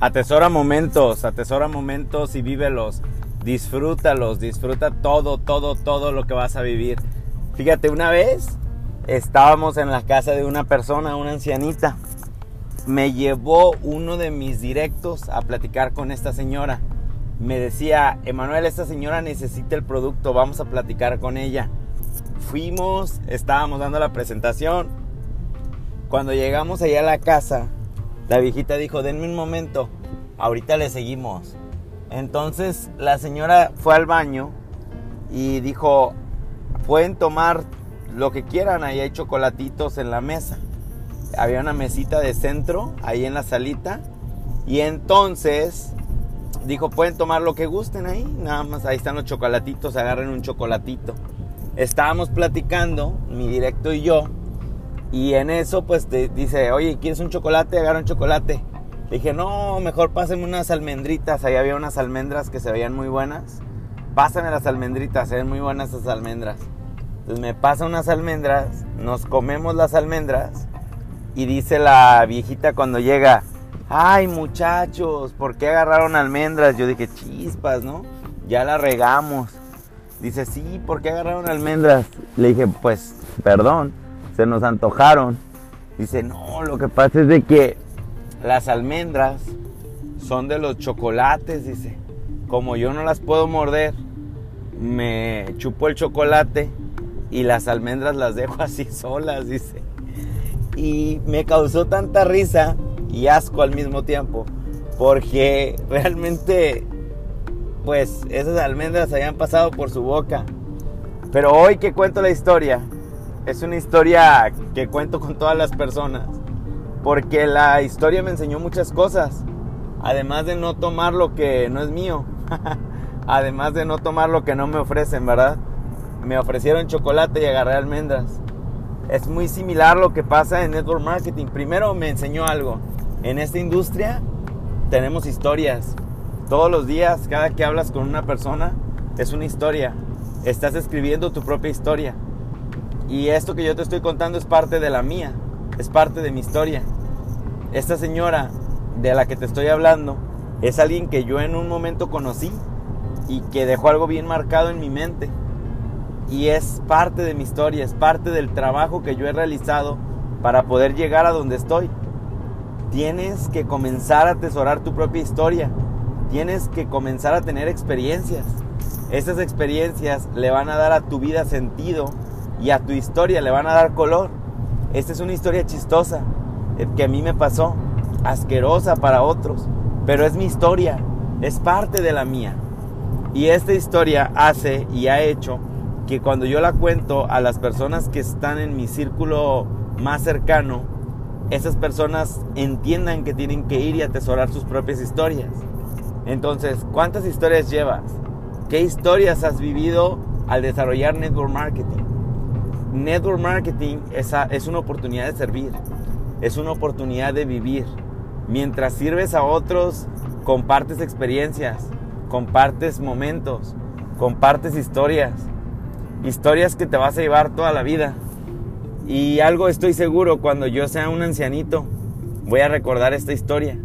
Atesora momentos, atesora momentos y vívelos. Disfrútalos, disfruta todo, todo, todo lo que vas a vivir. Fíjate, una vez estábamos en la casa de una persona, una ancianita. Me llevó uno de mis directos a platicar con esta señora. Me decía, Emanuel, esta señora necesita el producto, vamos a platicar con ella. Fuimos, estábamos dando la presentación. Cuando llegamos allá a la casa, la viejita dijo, denme un momento, ahorita le seguimos. Entonces la señora fue al baño y dijo, pueden tomar lo que quieran, ahí hay chocolatitos en la mesa. Había una mesita de centro ahí en la salita y entonces dijo, pueden tomar lo que gusten ahí, nada más ahí están los chocolatitos, agarren un chocolatito. Estábamos platicando, mi directo y yo, y en eso, pues te dice, oye, ¿quieres un chocolate? Agarra un chocolate. Le dije, no, mejor pásame unas almendritas. Ahí había unas almendras que se veían muy buenas. Pásame las almendritas, se ven muy buenas esas almendras. Entonces me pasa unas almendras, nos comemos las almendras. Y dice la viejita cuando llega, ay muchachos, ¿por qué agarraron almendras? Yo dije, chispas, ¿no? Ya la regamos. Dice, sí, ¿por qué agarraron almendras? Le dije, pues, perdón se nos antojaron. Dice, no, lo que pasa es de que las almendras son de los chocolates, dice. Como yo no las puedo morder, me chupo el chocolate y las almendras las dejo así solas, dice. Y me causó tanta risa y asco al mismo tiempo, porque realmente, pues esas almendras habían pasado por su boca. Pero hoy que cuento la historia, es una historia que cuento con todas las personas, porque la historia me enseñó muchas cosas, además de no tomar lo que no es mío, además de no tomar lo que no me ofrecen, ¿verdad? Me ofrecieron chocolate y agarré almendras. Es muy similar lo que pasa en network marketing. Primero me enseñó algo. En esta industria tenemos historias. Todos los días, cada que hablas con una persona, es una historia. Estás escribiendo tu propia historia. Y esto que yo te estoy contando es parte de la mía, es parte de mi historia. Esta señora de la que te estoy hablando es alguien que yo en un momento conocí y que dejó algo bien marcado en mi mente. Y es parte de mi historia, es parte del trabajo que yo he realizado para poder llegar a donde estoy. Tienes que comenzar a atesorar tu propia historia. Tienes que comenzar a tener experiencias. Esas experiencias le van a dar a tu vida sentido y a tu historia le van a dar color. Esta es una historia chistosa eh, que a mí me pasó, asquerosa para otros, pero es mi historia, es parte de la mía. Y esta historia hace y ha hecho que cuando yo la cuento a las personas que están en mi círculo más cercano, esas personas entiendan que tienen que ir y atesorar sus propias historias. Entonces, ¿cuántas historias llevas? ¿Qué historias has vivido al desarrollar network marketing? Network marketing es, es una oportunidad de servir, es una oportunidad de vivir. Mientras sirves a otros, compartes experiencias, compartes momentos, compartes historias, historias que te vas a llevar toda la vida. Y algo estoy seguro, cuando yo sea un ancianito, voy a recordar esta historia,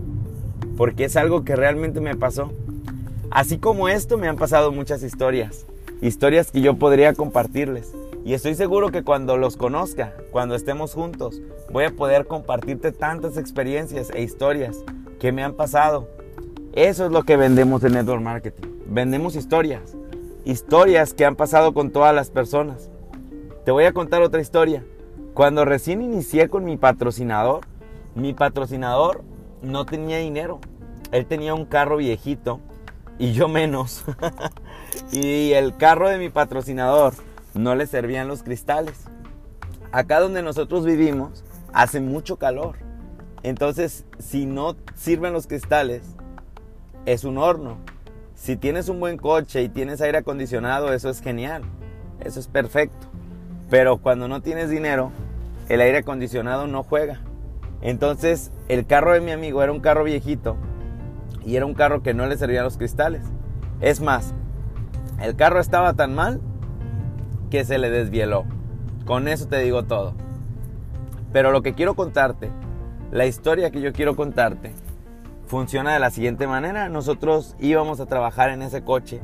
porque es algo que realmente me pasó. Así como esto, me han pasado muchas historias, historias que yo podría compartirles. Y estoy seguro que cuando los conozca, cuando estemos juntos, voy a poder compartirte tantas experiencias e historias que me han pasado. Eso es lo que vendemos en Network Marketing. Vendemos historias. Historias que han pasado con todas las personas. Te voy a contar otra historia. Cuando recién inicié con mi patrocinador, mi patrocinador no tenía dinero. Él tenía un carro viejito y yo menos. y el carro de mi patrocinador no le servían los cristales. Acá donde nosotros vivimos hace mucho calor. Entonces, si no sirven los cristales, es un horno. Si tienes un buen coche y tienes aire acondicionado, eso es genial. Eso es perfecto. Pero cuando no tienes dinero, el aire acondicionado no juega. Entonces, el carro de mi amigo era un carro viejito y era un carro que no le servían los cristales. Es más, el carro estaba tan mal que se le desvieló. Con eso te digo todo. Pero lo que quiero contarte, la historia que yo quiero contarte, funciona de la siguiente manera. Nosotros íbamos a trabajar en ese coche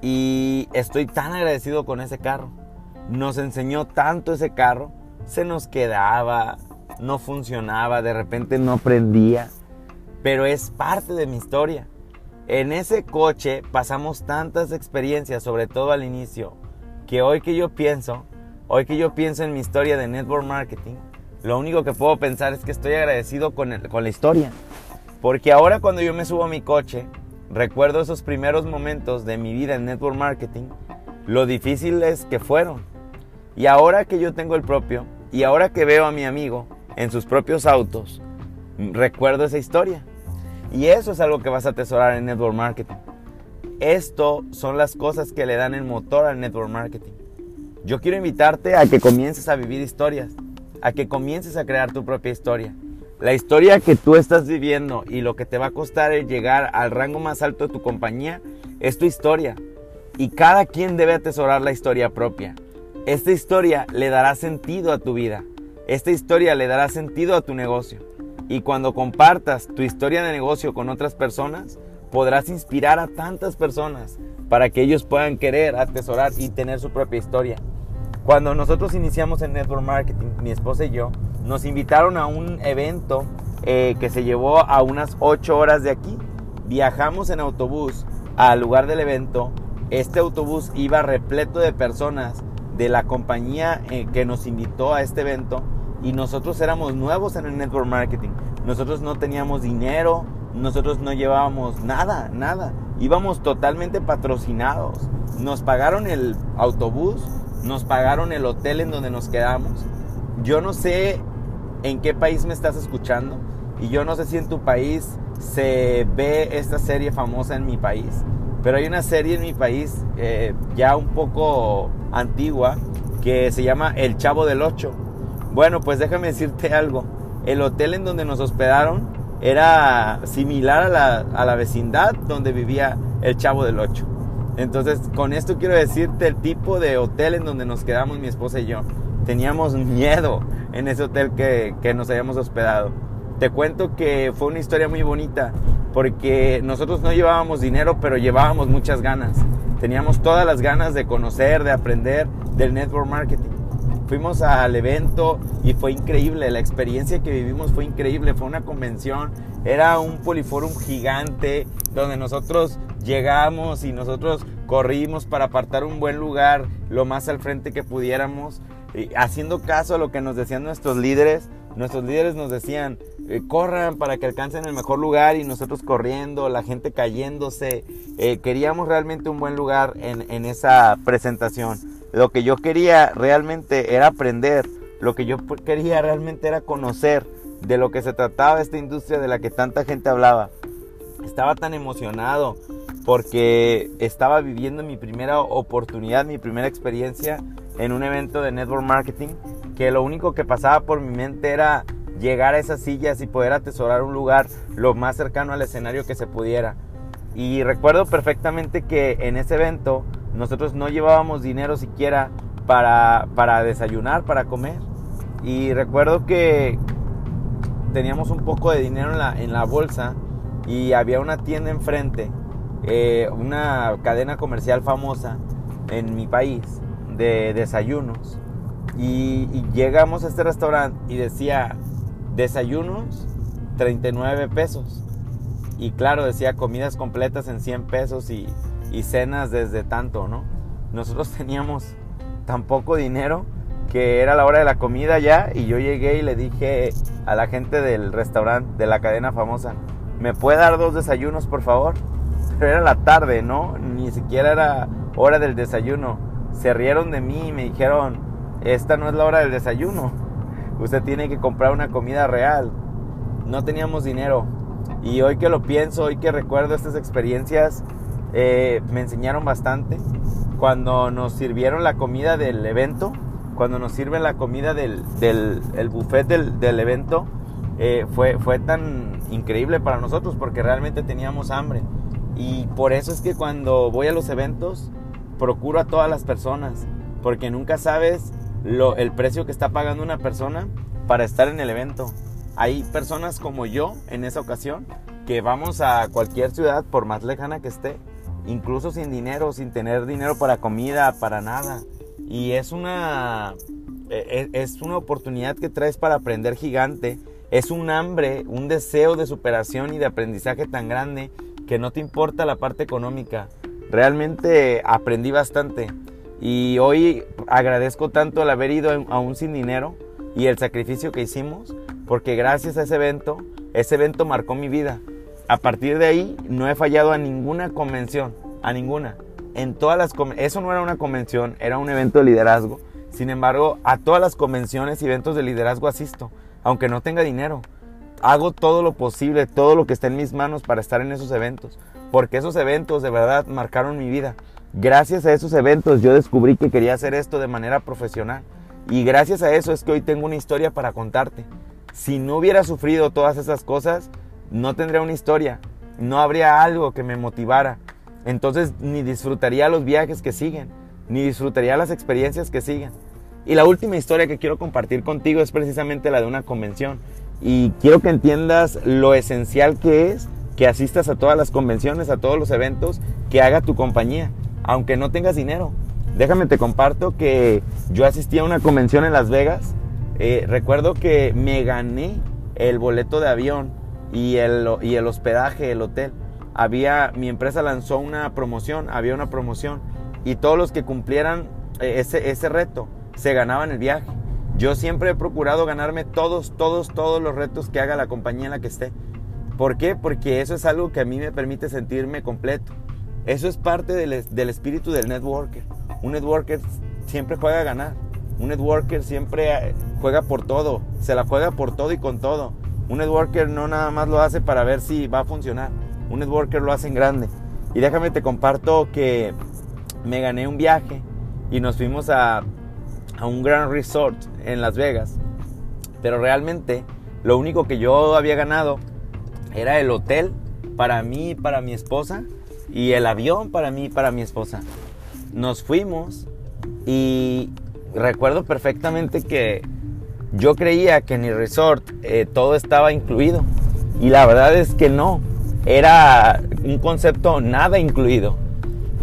y estoy tan agradecido con ese carro. Nos enseñó tanto ese carro. Se nos quedaba, no funcionaba, de repente no prendía. Pero es parte de mi historia. En ese coche pasamos tantas experiencias, sobre todo al inicio, que hoy que yo pienso, hoy que yo pienso en mi historia de network marketing, lo único que puedo pensar es que estoy agradecido con, con la historia. Porque ahora cuando yo me subo a mi coche, recuerdo esos primeros momentos de mi vida en network marketing, lo difíciles que fueron. Y ahora que yo tengo el propio, y ahora que veo a mi amigo en sus propios autos, recuerdo esa historia. Y eso es algo que vas a atesorar en network marketing. Esto son las cosas que le dan el motor al network marketing. Yo quiero invitarte a que comiences a vivir historias, a que comiences a crear tu propia historia. La historia que tú estás viviendo y lo que te va a costar el llegar al rango más alto de tu compañía es tu historia. Y cada quien debe atesorar la historia propia. Esta historia le dará sentido a tu vida. Esta historia le dará sentido a tu negocio. Y cuando compartas tu historia de negocio con otras personas, podrás inspirar a tantas personas para que ellos puedan querer atesorar y tener su propia historia. Cuando nosotros iniciamos en Network Marketing, mi esposa y yo, nos invitaron a un evento eh, que se llevó a unas 8 horas de aquí. Viajamos en autobús al lugar del evento. Este autobús iba repleto de personas de la compañía eh, que nos invitó a este evento y nosotros éramos nuevos en el network marketing. Nosotros no teníamos dinero, nosotros no llevábamos nada, nada. Íbamos totalmente patrocinados. Nos pagaron el autobús, nos pagaron el hotel en donde nos quedamos. Yo no sé en qué país me estás escuchando y yo no sé si en tu país se ve esta serie famosa en mi país, pero hay una serie en mi país eh, ya un poco antigua que se llama El Chavo del Ocho bueno, pues déjame decirte algo. El hotel en donde nos hospedaron era similar a la, a la vecindad donde vivía el Chavo del Ocho. Entonces, con esto quiero decirte el tipo de hotel en donde nos quedamos mi esposa y yo. Teníamos miedo en ese hotel que, que nos habíamos hospedado. Te cuento que fue una historia muy bonita porque nosotros no llevábamos dinero, pero llevábamos muchas ganas. Teníamos todas las ganas de conocer, de aprender del network marketing fuimos al evento y fue increíble, la experiencia que vivimos fue increíble, fue una convención, era un poliforum gigante donde nosotros llegamos y nosotros corrimos para apartar un buen lugar lo más al frente que pudiéramos, haciendo caso a lo que nos decían nuestros líderes. Nuestros líderes nos decían, eh, corran para que alcancen el mejor lugar y nosotros corriendo, la gente cayéndose. Eh, queríamos realmente un buen lugar en esa presentación. Lo que yo quería realmente era aprender, lo que yo quería realmente era conocer de lo que se trataba esta industria de la que tanta gente hablaba. Estaba tan emocionado porque estaba viviendo mi primera oportunidad, mi primera experiencia en un evento de network marketing, que lo único que pasaba por mi mente era llegar a esas sillas y poder atesorar un lugar lo más cercano al escenario que se pudiera. Y recuerdo perfectamente que en ese evento nosotros no llevábamos dinero siquiera para, para desayunar, para comer. Y recuerdo que teníamos un poco de dinero en la, en la bolsa y había una tienda enfrente, eh, una cadena comercial famosa en mi país de desayunos. Y, llegamos a este restaurante y decía desayunos 39 pesos. Y claro, decía comidas completas en 100 pesos y, y cenas desde tanto, ¿no? Nosotros teníamos tan poco dinero que era la hora de la comida ya y yo llegué y le dije a la gente del restaurante de la cadena famosa, ¿me puede dar dos desayunos por favor? Pero era la tarde, ¿no? Ni siquiera era hora del desayuno. Se rieron de mí y me dijeron, esta no es la hora del desayuno. Usted tiene que comprar una comida real. No teníamos dinero. Y hoy que lo pienso, hoy que recuerdo estas experiencias, eh, me enseñaron bastante. Cuando nos sirvieron la comida del evento, cuando nos sirven la comida del, del el buffet del, del evento, eh, fue, fue tan increíble para nosotros porque realmente teníamos hambre. Y por eso es que cuando voy a los eventos, procuro a todas las personas, porque nunca sabes lo, el precio que está pagando una persona para estar en el evento. Hay personas como yo en esa ocasión que vamos a cualquier ciudad, por más lejana que esté, incluso sin dinero, sin tener dinero para comida, para nada. Y es una, e, e, es una oportunidad que traes para aprender gigante. Es un hambre, un deseo de superación y de aprendizaje tan grande que no te importa la parte económica. Realmente aprendí bastante. Y hoy agradezco tanto el haber ido aún sin dinero y el sacrificio que hicimos, porque gracias a ese evento, ese evento marcó mi vida. A partir de ahí no he fallado a ninguna convención, a ninguna. En todas las eso no era una convención, era un evento de liderazgo. Sin embargo, a todas las convenciones y eventos de liderazgo asisto, aunque no tenga dinero. Hago todo lo posible, todo lo que está en mis manos para estar en esos eventos, porque esos eventos de verdad marcaron mi vida. Gracias a esos eventos yo descubrí que quería hacer esto de manera profesional y gracias a eso es que hoy tengo una historia para contarte. Si no hubiera sufrido todas esas cosas, no tendría una historia, no habría algo que me motivara. Entonces ni disfrutaría los viajes que siguen, ni disfrutaría las experiencias que siguen. Y la última historia que quiero compartir contigo es precisamente la de una convención. Y quiero que entiendas lo esencial que es que asistas a todas las convenciones, a todos los eventos que haga tu compañía, aunque no tengas dinero. Déjame te comparto que yo asistí a una convención en Las Vegas. Eh, recuerdo que me gané el boleto de avión y el, y el hospedaje, el hotel. Había, mi empresa lanzó una promoción, había una promoción y todos los que cumplieran eh, ese, ese reto se ganaban el viaje. Yo siempre he procurado ganarme todos, todos, todos los retos que haga la compañía en la que esté. ¿Por qué? Porque eso es algo que a mí me permite sentirme completo. Eso es parte del, del espíritu del networker. Un networker siempre juega a ganar. Un networker siempre eh, juega por todo. Se la juega por todo y con todo. Un networker no nada más lo hace para ver si va a funcionar. Un networker lo hace en grande. Y déjame te comparto que me gané un viaje y nos fuimos a, a un gran resort en Las Vegas. Pero realmente lo único que yo había ganado era el hotel para mí y para mi esposa y el avión para mí y para mi esposa. Nos fuimos y recuerdo perfectamente que yo creía que en el resort eh, todo estaba incluido y la verdad es que no, era un concepto nada incluido.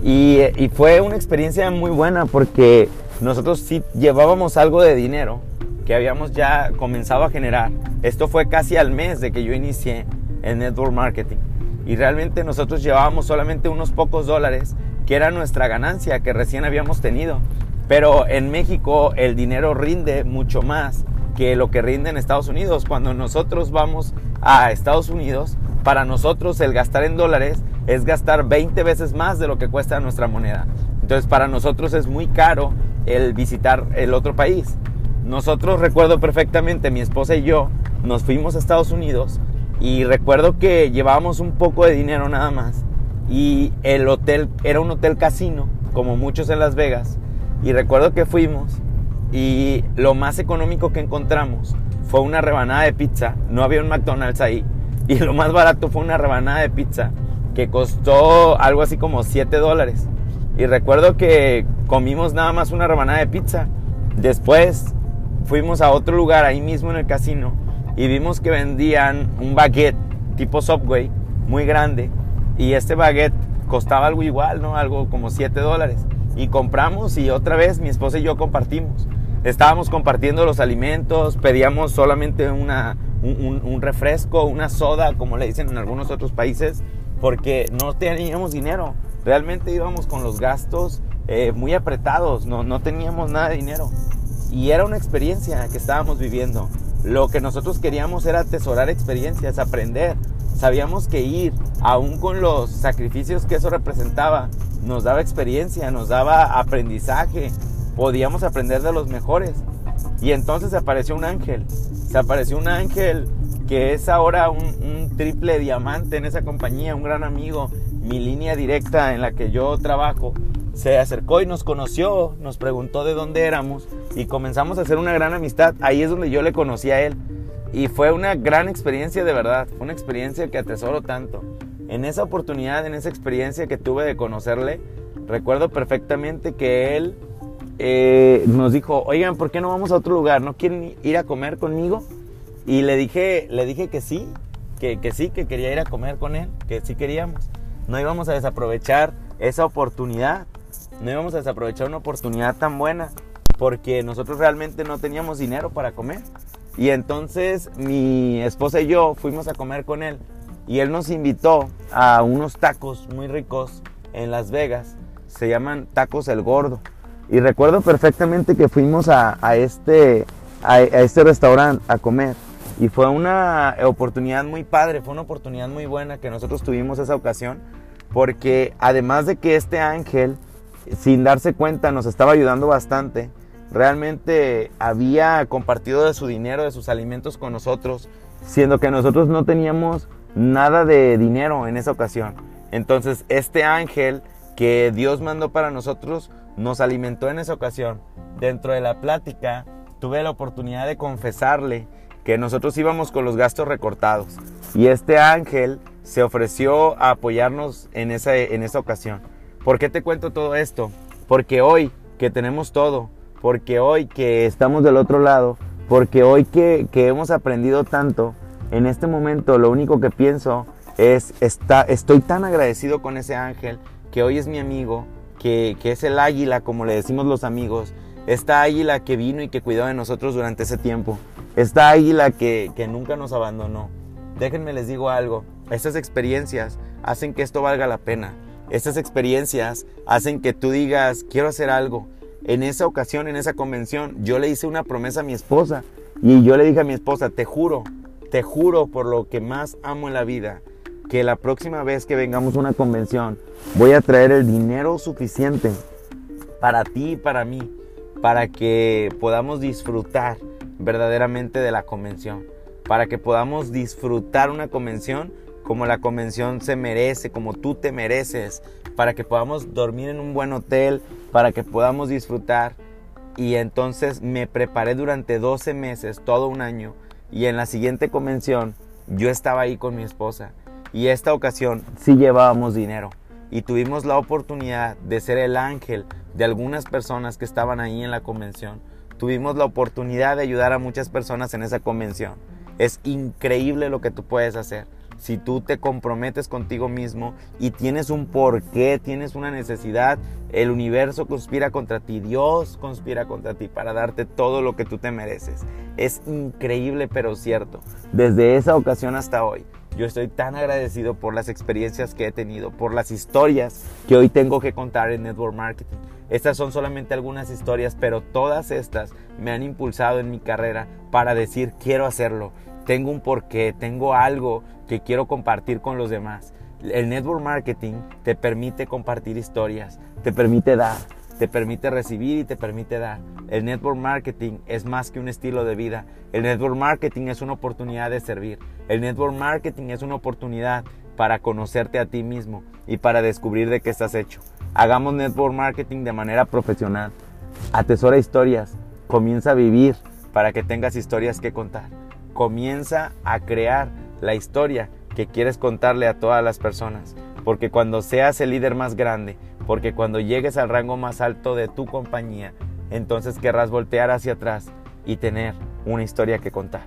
Y, y, fue una experiencia muy buena porque nosotros sí llevábamos algo de dinero que habíamos ya comenzado a generar. Esto fue casi al mes de que yo inicié en Network Marketing. Y realmente nosotros llevábamos solamente unos pocos dólares, que era nuestra ganancia que recién habíamos tenido. Pero en México el dinero rinde mucho más que lo que rinde en Estados Unidos. Cuando nosotros vamos a Estados Unidos, para nosotros el gastar en dólares es gastar 20 veces más de lo que cuesta nuestra moneda. Entonces para nosotros es muy caro el visitar el otro país. Nosotros recuerdo perfectamente, mi esposa y yo nos fuimos a Estados Unidos y recuerdo que llevábamos un poco de dinero nada más y el hotel era un hotel casino, como muchos en Las Vegas. Y recuerdo que fuimos y lo más económico que encontramos fue una rebanada de pizza. No había un McDonald's ahí. Y lo más barato fue una rebanada de pizza que costó algo así como 7 dólares. Y recuerdo que comimos nada más una rebanada de pizza. Después fuimos a otro lugar ahí mismo en el casino y vimos que vendían un baguette tipo Subway muy grande. Y este baguette costaba algo igual, ¿no? Algo como 7 dólares. Y compramos y otra vez mi esposa y yo compartimos estábamos compartiendo los alimentos, pedíamos solamente una, un, refresco, una soda, como le dicen en algunos otros países, porque no teníamos dinero. Realmente íbamos con los gastos eh, muy apretados, no, no teníamos nada de dinero. Y era una experiencia que estábamos viviendo. Lo que nosotros queríamos era atesorar experiencias, aprender. Sabíamos que ir, aún con los sacrificios que eso representaba, nos daba experiencia, nos daba aprendizaje, podíamos aprender de los mejores. Y entonces apareció un ángel, se apareció un ángel que es ahora un, triple diamante en esa compañía, un gran amigo, mi línea directa en la que yo trabajo. Se acercó y nos conoció, nos preguntó de dónde éramos y comenzamos a hacer una gran amistad. Ahí es donde yo le conocí a él. Y fue una gran experiencia de verdad, una experiencia que atesoro tanto. En esa oportunidad, en esa experiencia que tuve de conocerle, recuerdo perfectamente que él eh, nos dijo, oigan, ¿por qué no vamos a otro lugar? ¿No quieren ir a comer conmigo? Y le dije, le dije que sí, que, que sí, que quería ir a comer con él, que sí queríamos. No íbamos a desaprovechar esa oportunidad, no íbamos a desaprovechar una oportunidad tan buena, porque nosotros realmente no teníamos dinero para comer. Y entonces mi esposa y yo fuimos a comer con él y él nos invitó a unos tacos muy ricos en Las Vegas. Se llaman Tacos El Gordo. Y recuerdo perfectamente que fuimos a, este, a, este restaurante a comer. Y fue una oportunidad muy padre, fue una oportunidad muy buena que nosotros tuvimos esa ocasión. Porque además de que este ángel, sin darse cuenta, nos estaba ayudando bastante, realmente había compartido de su dinero, de sus alimentos con nosotros, siendo que nosotros no teníamos nada de dinero en esa ocasión. Entonces este ángel que Dios mandó para nosotros nos alimentó en esa ocasión. Dentro de la plática tuve la oportunidad de confesarle que nosotros íbamos con los gastos recortados y este ángel se ofreció a apoyarnos en esa, en esa ocasión. ¿Por qué te cuento todo esto? Porque hoy que tenemos todo, porque hoy que estamos del otro lado, porque hoy que, que hemos aprendido tanto, en este momento lo único que pienso es, está, estoy tan agradecido con ese ángel que hoy es mi amigo, que, es el águila, como le decimos los amigos, esta águila que vino y que cuidó de nosotros durante ese tiempo, esta águila que, que nunca nos abandonó. Déjenme les digo algo, estas experiencias hacen que esto valga la pena. Estas experiencias hacen que tú digas, quiero hacer algo. En esa ocasión, en esa convención, yo le hice una promesa a mi esposa y yo le dije a mi esposa, te juro, te juro por lo que más amo en la vida, que la próxima vez que vengamos a una convención voy a traer el dinero suficiente para ti y para mí, para que podamos disfrutar verdaderamente de la convención, para que podamos disfrutar una convención como la convención se merece, como tú te mereces, para que podamos dormir en un buen hotel, para que podamos disfrutar. Y entonces me preparé durante 12 meses, todo un año, y en la siguiente convención yo estaba ahí con mi esposa y esta ocasión sí llevábamos dinero y tuvimos la oportunidad de ser el ángel de algunas personas que estaban ahí en la convención. Tuvimos la oportunidad de ayudar a muchas personas en esa convención. Es increíble lo que tú puedes hacer. Si tú te comprometes contigo mismo y tienes un porqué, tienes una necesidad, el universo conspira contra ti, Dios conspira contra ti para darte todo lo que tú te mereces. Es increíble pero cierto. Desde esa ocasión hasta hoy, yo estoy tan agradecido por las experiencias que he tenido, por las historias que hoy tengo que contar en Network Marketing. Estas son solamente algunas historias, pero todas estas me han impulsado en mi carrera para decir quiero hacerlo. Tengo un porqué, tengo algo que quiero compartir con los demás. El network marketing te permite compartir historias, te permite dar, te permite recibir y te permite dar. El network marketing es más que un estilo de vida. El network marketing es una oportunidad de servir. El network marketing es una oportunidad para conocerte a ti mismo y para descubrir de qué estás hecho. Hagamos network marketing de manera profesional. Atesora historias. Comienza a vivir para que tengas historias que contar. Comienza a crear la historia que quieres contarle a todas las personas. Porque cuando seas el líder más grande, porque cuando llegues al rango más alto de tu compañía, entonces querrás voltear hacia atrás y tener una historia que contar.